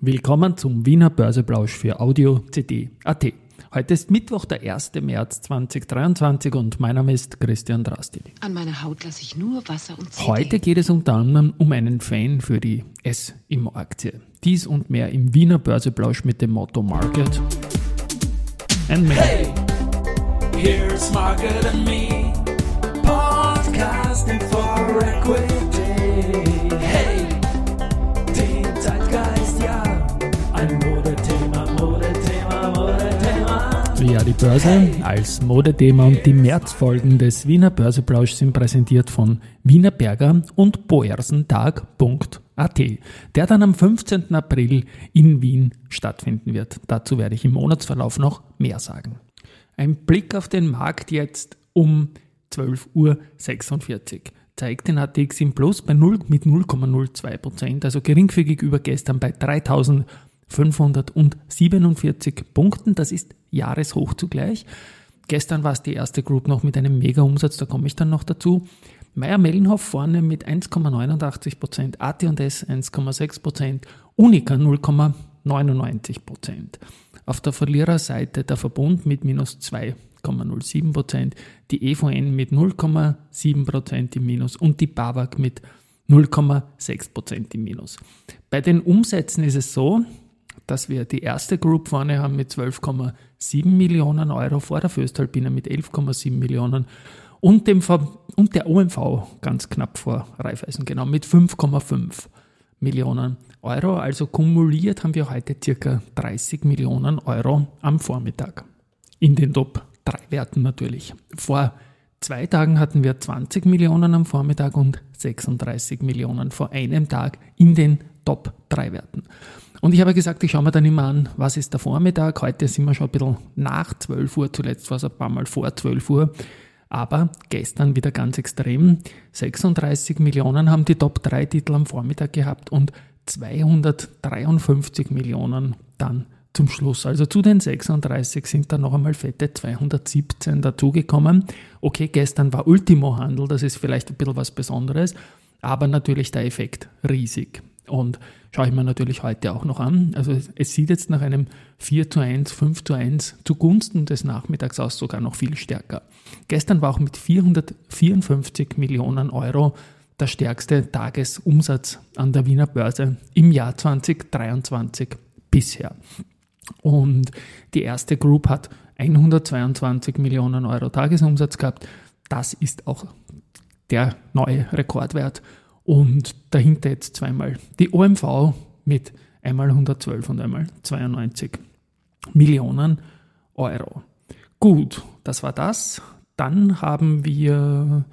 Willkommen zum Wiener Börseplausch für Audio CD AT. Heute ist Mittwoch, der 1. März 2023 und mein Name ist Christian Drastil. An meiner Haut lasse ich nur Wasser und CD. Heute geht es unter anderem um einen Fan für die S-Immo-Aktie. Dies und mehr im Wiener Börseplausch mit dem Motto Market and Me. Hey, here's Market and Me, podcasting for Equity. Ja, die Börse als Modethema und die Märzfolgen des Wiener Börseplausch sind präsentiert von Wiener Berger und boersentag.at, der dann am 15. April in Wien stattfinden wird. Dazu werde ich im Monatsverlauf noch mehr sagen. Ein Blick auf den Markt jetzt um 12.46 Uhr zeigt den ATX im Plus bei 0 mit 0,02%, also geringfügig über gestern bei 3.547 Punkten. Das ist Jahreshoch zugleich. Gestern war es die erste Group noch mit einem Mega-Umsatz, da komme ich dann noch dazu. Meier-Mellenhof vorne mit 1,89%, AT&S 1,6%, Unica 0,99%. Auf der Verliererseite der Verbund mit minus 2,07%, die EVN mit 0,7% im Minus und die BAWAG mit 0,6% im Minus. Bei den Umsätzen ist es so, dass wir die erste Group vorne haben mit 12,7 Millionen Euro, vor der Föstalpine mit 11,7 Millionen und, dem und der OMV ganz knapp vor Raiffeisen, genau mit 5,5 Millionen Euro. Also kumuliert haben wir heute circa 30 Millionen Euro am Vormittag. In den Top 3 Werten natürlich. Vor zwei Tagen hatten wir 20 Millionen am Vormittag und 36 Millionen vor einem Tag in den Top 3 Werten. Und ich habe gesagt, ich schaue mir dann immer an, was ist der Vormittag. Heute sind wir schon ein bisschen nach 12 Uhr, zuletzt war es ein paar Mal vor 12 Uhr. Aber gestern wieder ganz extrem. 36 Millionen haben die Top 3 Titel am Vormittag gehabt und 253 Millionen dann zum Schluss. Also zu den 36 sind dann noch einmal fette 217 dazugekommen. Okay, gestern war Ultimo-Handel, das ist vielleicht ein bisschen was Besonderes, aber natürlich der Effekt riesig. Und schaue ich mir natürlich heute auch noch an. Also es sieht jetzt nach einem 4 zu 1, 5 zu 1 zugunsten des Nachmittags aus sogar noch viel stärker. Gestern war auch mit 454 Millionen Euro der stärkste Tagesumsatz an der Wiener Börse im Jahr 2023 bisher. Und die erste Group hat 122 Millionen Euro Tagesumsatz gehabt. Das ist auch der neue Rekordwert und dahinter jetzt zweimal die OMV mit einmal 112 und einmal 92 Millionen Euro. Gut, das war das. Dann haben wir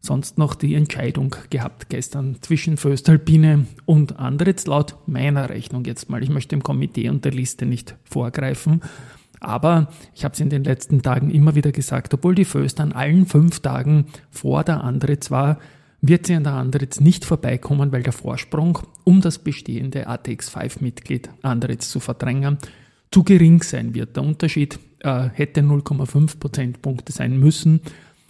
sonst noch die Entscheidung gehabt gestern zwischen Föstalpine und Andritz laut meiner Rechnung jetzt mal. Ich möchte dem Komitee und der Liste nicht vorgreifen, aber ich habe es in den letzten Tagen immer wieder gesagt, obwohl die Föst an allen fünf Tagen vor der Andritz war, wird sie an der Andritz nicht vorbeikommen, weil der Vorsprung, um das bestehende ATX5-Mitglied Andritz zu verdrängen, zu gering sein wird. Der Unterschied äh, hätte 0,5 Prozentpunkte sein müssen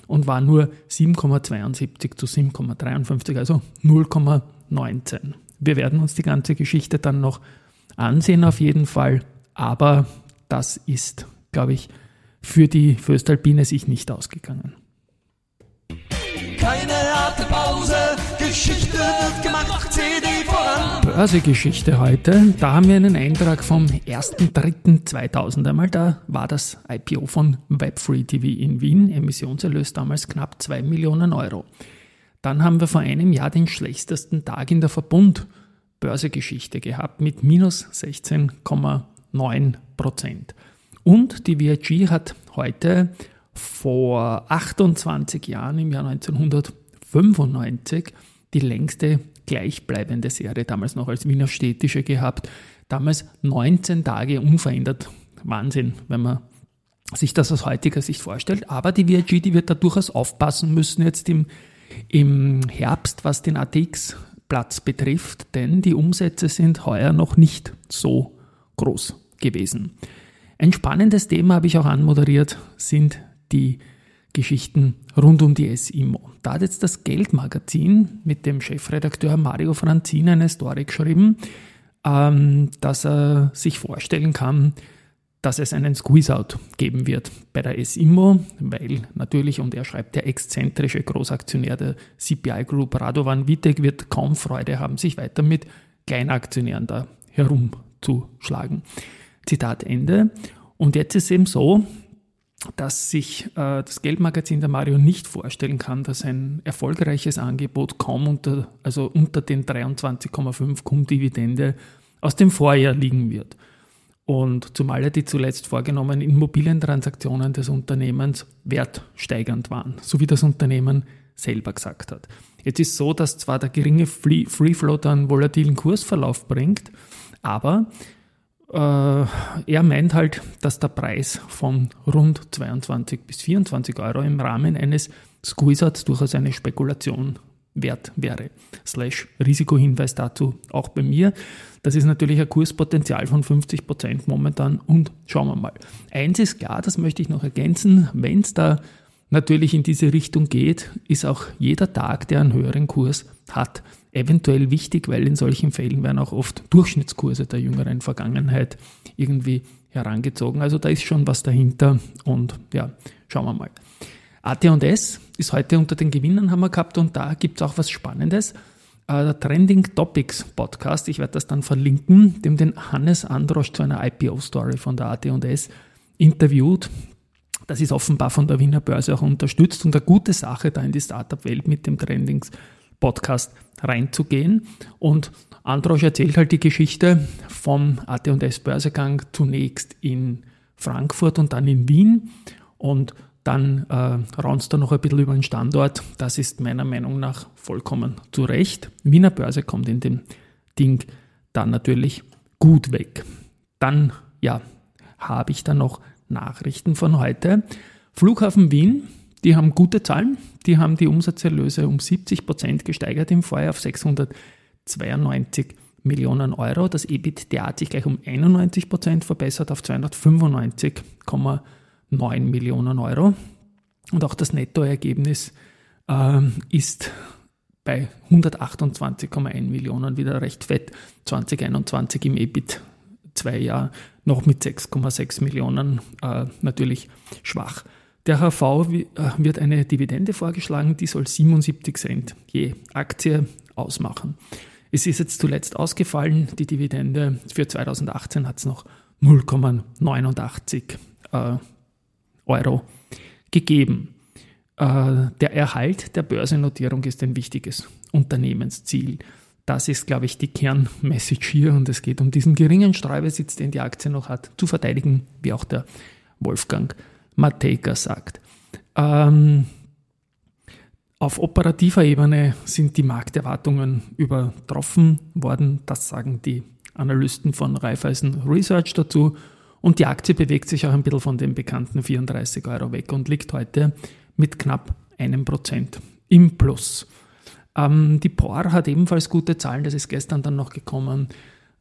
und war nur 7,72 zu 7,53, also 0,19. Wir werden uns die ganze Geschichte dann noch ansehen auf jeden Fall, aber das ist, glaube ich, für die Föstalpine sich nicht ausgegangen. Keine harte Pause, Geschichte wird gemacht, CD voran. Börsegeschichte heute. Da haben wir einen Eintrag vom 1.3.2000 einmal. Da war das IPO von Webfree TV in Wien. Emissionserlös damals knapp 2 Millionen Euro. Dann haben wir vor einem Jahr den schlechtesten Tag in der Verbund Börsegeschichte gehabt mit minus 16,9 Prozent. Und die VIG hat heute vor 28 Jahren, im Jahr 1995, die längste gleichbleibende Serie, damals noch als Wiener Städtische gehabt. Damals 19 Tage unverändert. Wahnsinn, wenn man sich das aus heutiger Sicht vorstellt. Aber die VIG, die wird da durchaus aufpassen müssen jetzt im, im Herbst, was den ATX-Platz betrifft, denn die Umsätze sind heuer noch nicht so groß gewesen. Ein spannendes Thema habe ich auch anmoderiert, sind die Geschichten rund um die SIMO. Da hat jetzt das Geldmagazin mit dem Chefredakteur Mario Franzin eine Story geschrieben. ähm, dass er sich vorstellen kann, dass es einen Squeeze-Out geben wird bei der SIMO, weil natürlich, und er schreibt, der exzentrische Großaktionär der CPI Group, Radovan Vitek, wird kaum Freude haben, sich weiter mit Kleinaktionären da herumzuschlagen. Zitat Ende. Und jetzt ist es eben so, dass sich äh, das Geldmagazin der Mario nicht vorstellen kann, dass ein erfolgreiches Angebot kaum unter, also unter den 23,5 Cum-Dividende aus dem Vorjahr liegen wird. Und zumal die zuletzt vorgenommenen Immobilientransaktionen des Unternehmens wertsteigernd waren, so wie das Unternehmen selber gesagt hat. Jetzt ist so, dass zwar der geringe Free Float einen volatilen Kursverlauf bringt, aber er meint halt, dass der Preis von rund 22 bis 24 Euro im Rahmen eines Squeezers durchaus eine Spekulation wert wäre. Slash Risikohinweis dazu auch bei mir. Das ist natürlich ein Kurspotenzial von 50 Prozent momentan und schauen wir mal. Eins ist klar, das möchte ich noch ergänzen, wenn es da natürlich in diese Richtung geht, ist auch jeder Tag, der einen höheren Kurs hat, eventuell wichtig, weil in solchen Fällen werden auch oft Durchschnittskurse der jüngeren Vergangenheit irgendwie herangezogen. Also da ist schon was dahinter und ja, schauen wir mal. AT&S ist heute unter den Gewinnern haben wir gehabt und da gibt es auch was Spannendes. Äh, der Trending Topics Podcast, ich werde das dann verlinken, dem den Hannes Androsch zu einer IPO-Story von der AT&S interviewt. Das ist offenbar von der Wiener Börse auch unterstützt und eine gute Sache, da in die Startup-Welt mit dem Trendings Podcast reinzugehen. Und Androsch erzählt halt die Geschichte vom AT&S Börsegang zunächst in Frankfurt und dann in Wien. Und dann äh, raunst du noch ein bisschen über den Standort. Das ist meiner Meinung nach vollkommen zu Recht. Wiener Börse kommt in dem Ding dann natürlich gut weg. Dann, ja, habe ich dann noch Nachrichten von heute. Flughafen Wien, die haben gute Zahlen. Die haben die Umsatzerlöse um 70 Prozent gesteigert im Vorjahr auf 692 Millionen Euro. Das EBITDA hat sich gleich um 91 Prozent verbessert auf 295,9 Millionen Euro. Und auch das Nettoergebnis äh, ist bei 128,1 Millionen wieder recht fett. 2021 im EBIT zwei Jahre noch mit 6,6 Millionen äh, natürlich schwach. Der HV äh, wird eine Dividende vorgeschlagen, die soll 77 Cent je Aktie ausmachen. Es ist jetzt zuletzt ausgefallen, die Dividende für 2018 hat es noch 0,89 äh, Euro gegeben. Äh, der Erhalt der Börsennotierung ist ein wichtiges Unternehmensziel. Das ist, glaube ich, die Kernmessage hier und es geht um diesen geringen Streubesitz, den die Aktie noch hat, zu verteidigen, wie auch der Wolfgang Matejka sagt. Ähm, auf operativer Ebene sind die Markterwartungen übertroffen worden. Das sagen die Analysten von Raiffeisen Research dazu. Und die Aktie bewegt sich auch ein bisschen von den bekannten 34 Euro weg und liegt heute mit knapp einem Prozent im Plus. Ähm, die POR hat ebenfalls gute Zahlen, das ist gestern dann noch gekommen.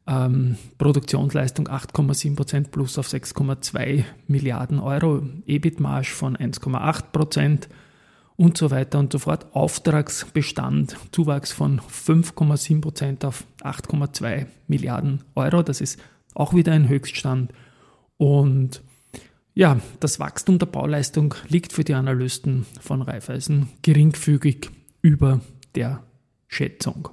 Ähm, Produktionsleistung 8,7% plus auf 6,2 Milliarden Euro, EBIT-Marge von 1,8% und so weiter und so fort. Auftragsbestand, Zuwachs von 5,7% auf 8,2 Milliarden Euro, das ist auch wieder ein Höchststand. Und ja, das Wachstum der Bauleistung liegt für die Analysten von Raiffeisen geringfügig über der Schätzung.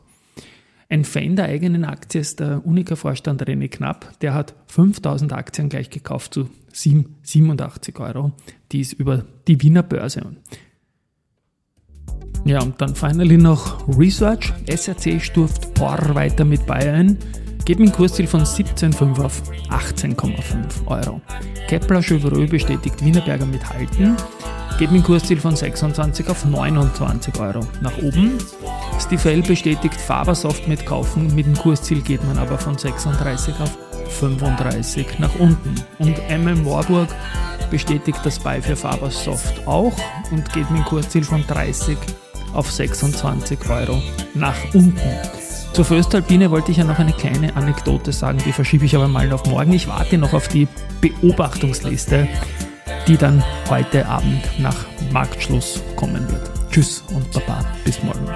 Ein Fan der eigenen Aktie ist der Unica-Vorstand René Knapp. Der hat 5000 Aktien gleich gekauft zu 87 Euro. Die ist über die Wiener Börse. Ja, und dann finally noch Research. SRC stuft POR weiter mit Bayern. Geht mit einem Kursziel von 17,5 auf 18,5 Euro. Kepler Chevreux bestätigt Wienerberger mit Halten geht mit dem Kursziel von 26 auf 29 Euro nach oben. Stifel bestätigt Fabersoft mit Kaufen, mit dem Kursziel geht man aber von 36 auf 35 nach unten. Und MM Warburg bestätigt das Buy für Fabersoft auch und geht mit dem Kursziel von 30 auf 26 Euro nach unten. Zur Föstalpine wollte ich ja noch eine kleine Anekdote sagen, die verschiebe ich aber mal auf morgen. Ich warte noch auf die Beobachtungsliste die dann heute Abend nach Marktschluss kommen wird. Tschüss und Baba, bis morgen.